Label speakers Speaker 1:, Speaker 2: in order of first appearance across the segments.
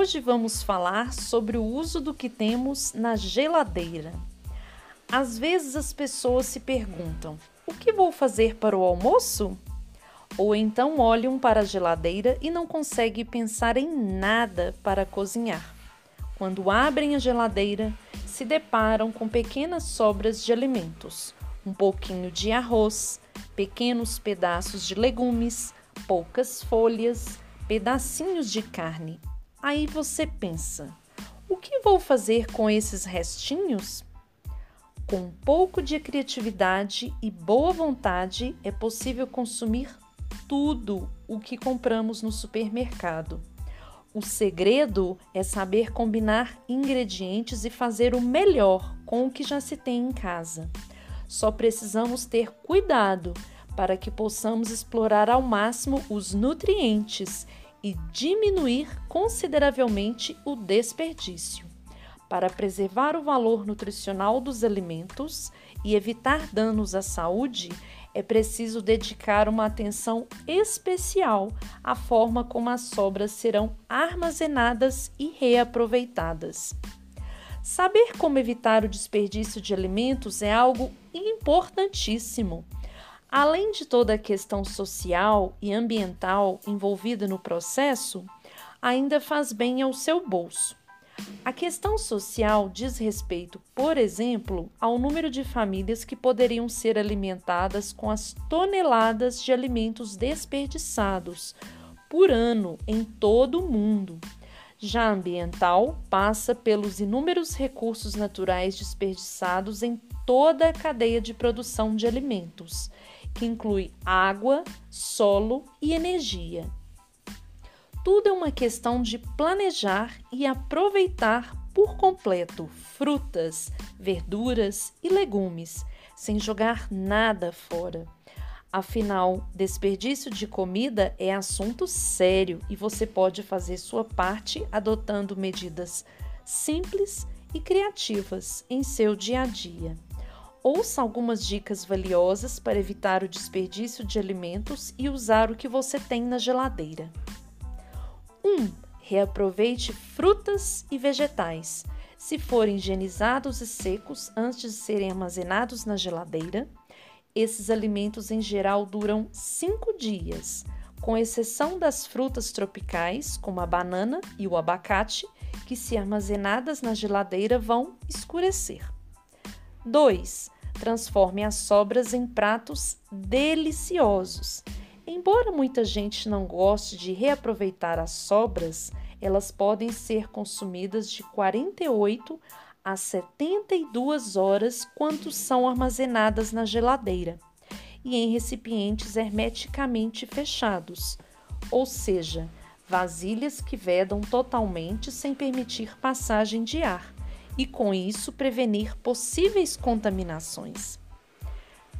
Speaker 1: Hoje vamos falar sobre o uso do que temos na geladeira. Às vezes as pessoas se perguntam: o que vou fazer para o almoço? Ou então olham para a geladeira e não conseguem pensar em nada para cozinhar. Quando abrem a geladeira, se deparam com pequenas sobras de alimentos, um pouquinho de arroz, pequenos pedaços de legumes, poucas folhas, pedacinhos de carne. Aí você pensa: o que vou fazer com esses restinhos? Com um pouco de criatividade e boa vontade é possível consumir tudo o que compramos no supermercado. O segredo é saber combinar ingredientes e fazer o melhor com o que já se tem em casa. Só precisamos ter cuidado para que possamos explorar ao máximo os nutrientes e diminuir consideravelmente o desperdício. Para preservar o valor nutricional dos alimentos e evitar danos à saúde, é preciso dedicar uma atenção especial à forma como as sobras serão armazenadas e reaproveitadas. Saber como evitar o desperdício de alimentos é algo importantíssimo. Além de toda a questão social e ambiental envolvida no processo, ainda faz bem ao seu bolso. A questão social diz respeito, por exemplo, ao número de famílias que poderiam ser alimentadas com as toneladas de alimentos desperdiçados por ano em todo o mundo. Já ambiental passa pelos inúmeros recursos naturais desperdiçados em toda a cadeia de produção de alimentos, que inclui água, solo e energia. Tudo é uma questão de planejar e aproveitar por completo frutas, verduras e legumes, sem jogar nada fora. Afinal, desperdício de comida é assunto sério e você pode fazer sua parte adotando medidas simples e criativas em seu dia a dia. Ouça algumas dicas valiosas para evitar o desperdício de alimentos e usar o que você tem na geladeira. 1. Reaproveite frutas e vegetais. Se forem higienizados e secos antes de serem armazenados na geladeira, esses alimentos em geral duram 5 dias, com exceção das frutas tropicais, como a banana e o abacate, que, se armazenadas na geladeira, vão escurecer. 2. Transforme as sobras em pratos deliciosos. Embora muita gente não goste de reaproveitar as sobras, elas podem ser consumidas de 48 a 72 horas quando são armazenadas na geladeira e em recipientes hermeticamente fechados, ou seja, vasilhas que vedam totalmente sem permitir passagem de ar e com isso prevenir possíveis contaminações.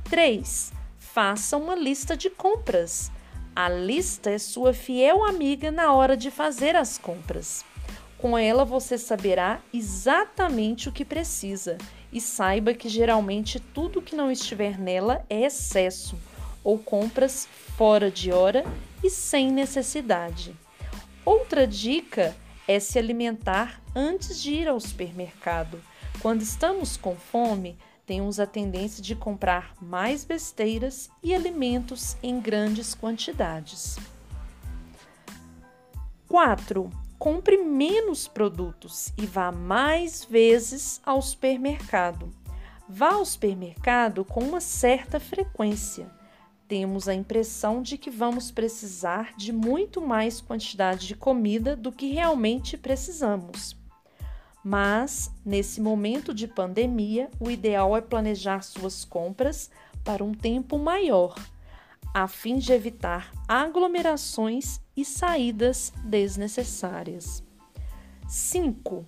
Speaker 1: 3. Faça uma lista de compras. A lista é sua fiel amiga na hora de fazer as compras. Com ela você saberá exatamente o que precisa e saiba que geralmente tudo que não estiver nela é excesso ou compras fora de hora e sem necessidade. Outra dica é se alimentar antes de ir ao supermercado. Quando estamos com fome, temos a tendência de comprar mais besteiras e alimentos em grandes quantidades. 4 compre menos produtos e vá mais vezes ao supermercado. Vá ao supermercado com uma certa frequência. Temos a impressão de que vamos precisar de muito mais quantidade de comida do que realmente precisamos. Mas, nesse momento de pandemia, o ideal é planejar suas compras para um tempo maior a fim de evitar aglomerações e saídas desnecessárias. 5.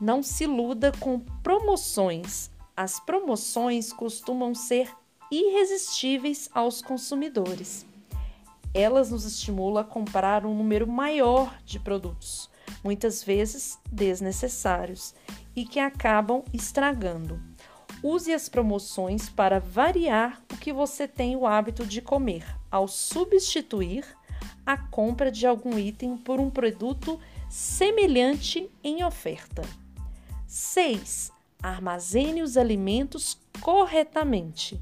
Speaker 1: Não se iluda com promoções. As promoções costumam ser irresistíveis aos consumidores. Elas nos estimulam a comprar um número maior de produtos, muitas vezes desnecessários, e que acabam estragando. Use as promoções para variar o que você tem o hábito de comer, ao substituir a compra de algum item por um produto semelhante em oferta. 6. Armazene os alimentos corretamente.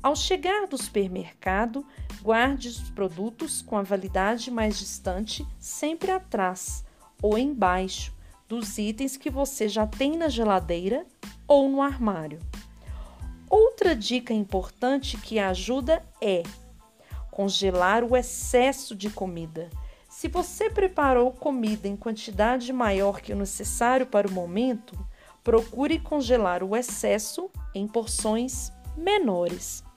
Speaker 1: Ao chegar do supermercado, guarde os produtos com a validade mais distante sempre atrás ou embaixo dos itens que você já tem na geladeira ou no armário. Outra dica importante que ajuda é congelar o excesso de comida. Se você preparou comida em quantidade maior que o necessário para o momento, procure congelar o excesso em porções menores.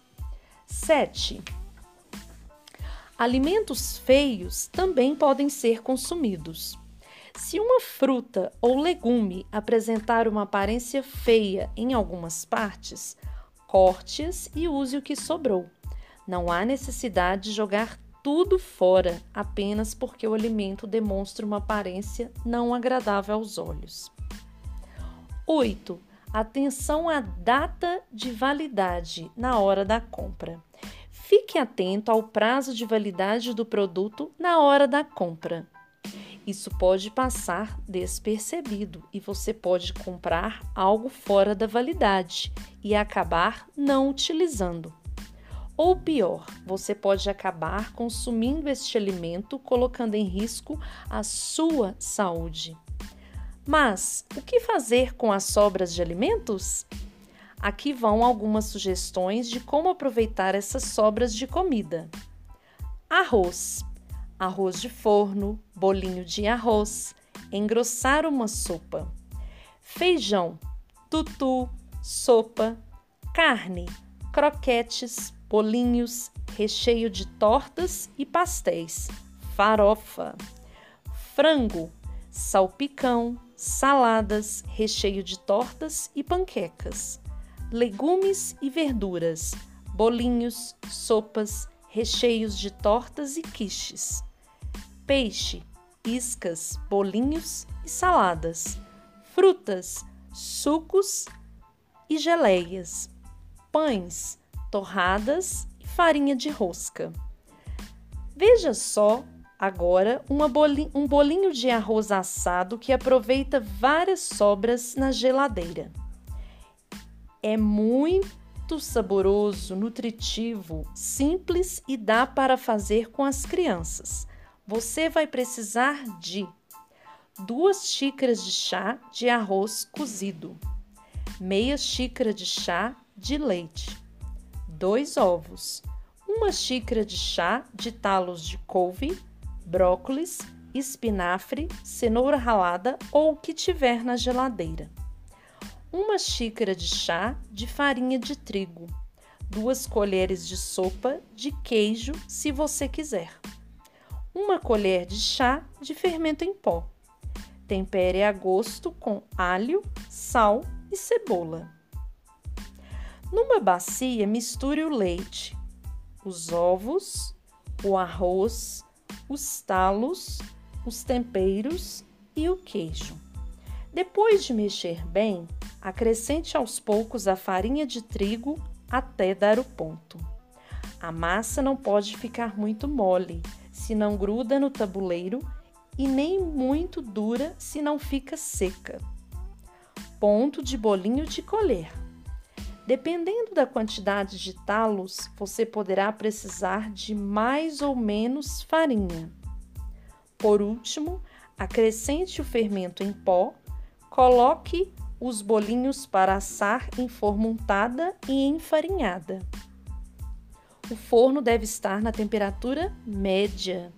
Speaker 1: 7. Alimentos feios também podem ser consumidos. Se uma fruta ou legume apresentar uma aparência feia em algumas partes, corte-as e use o que sobrou. Não há necessidade de jogar tudo fora apenas porque o alimento demonstra uma aparência não agradável aos olhos. 8. Atenção à data de validade na hora da compra. Fique atento ao prazo de validade do produto na hora da compra. Isso pode passar despercebido e você pode comprar algo fora da validade e acabar não utilizando. Ou pior, você pode acabar consumindo este alimento, colocando em risco a sua saúde. Mas o que fazer com as sobras de alimentos? Aqui vão algumas sugestões de como aproveitar essas sobras de comida: arroz, arroz de forno, bolinho de arroz, engrossar uma sopa, feijão, tutu, sopa, carne, croquetes, bolinhos, recheio de tortas e pastéis, farofa, frango, salpicão, saladas, recheio de tortas e panquecas, legumes e verduras, bolinhos, sopas, recheios de tortas e quiches, peixe, iscas, bolinhos e saladas, frutas, sucos e geleias, pães, torradas e farinha de rosca. Veja só agora um bolinho de arroz assado que aproveita várias sobras na geladeira. É muito saboroso, nutritivo, simples e dá para fazer com as crianças. Você vai precisar de duas xícaras de chá de arroz cozido, meia xícara de chá de leite, dois ovos, uma xícara de chá de talos de couve, brócolis, espinafre, cenoura ralada ou o que tiver na geladeira. Uma xícara de chá de farinha de trigo, duas colheres de sopa de queijo, se você quiser. Uma colher de chá de fermento em pó. Tempere a gosto com alho, sal e cebola. Numa bacia, misture o leite, os ovos, o arroz, os talos, os temperos e o queijo. Depois de mexer bem, acrescente aos poucos a farinha de trigo até dar o ponto. A massa não pode ficar muito mole, se não gruda no tabuleiro, e nem muito dura, se não fica seca. Ponto de bolinho de colher. Dependendo da quantidade de talos, você poderá precisar de mais ou menos farinha. Por último, acrescente o fermento em pó, coloque os bolinhos para assar em forma untada e enfarinhada. O forno deve estar na temperatura média.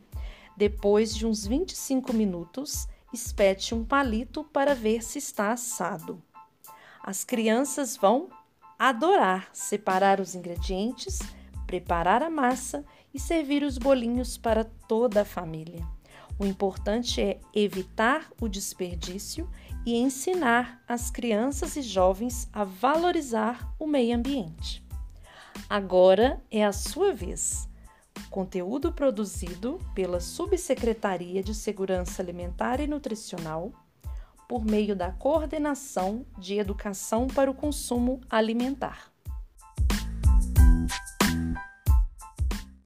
Speaker 1: Depois de uns 25 minutos, espete um palito para ver se está assado. As crianças vão adorar separar os ingredientes, preparar a massa e servir os bolinhos para toda a família. O importante é evitar o desperdício e ensinar as crianças e jovens a valorizar o meio ambiente. Agora é a sua vez. Conteúdo produzido pela Subsecretaria de Segurança Alimentar e Nutricional por meio da Coordenação de Educação para o Consumo Alimentar.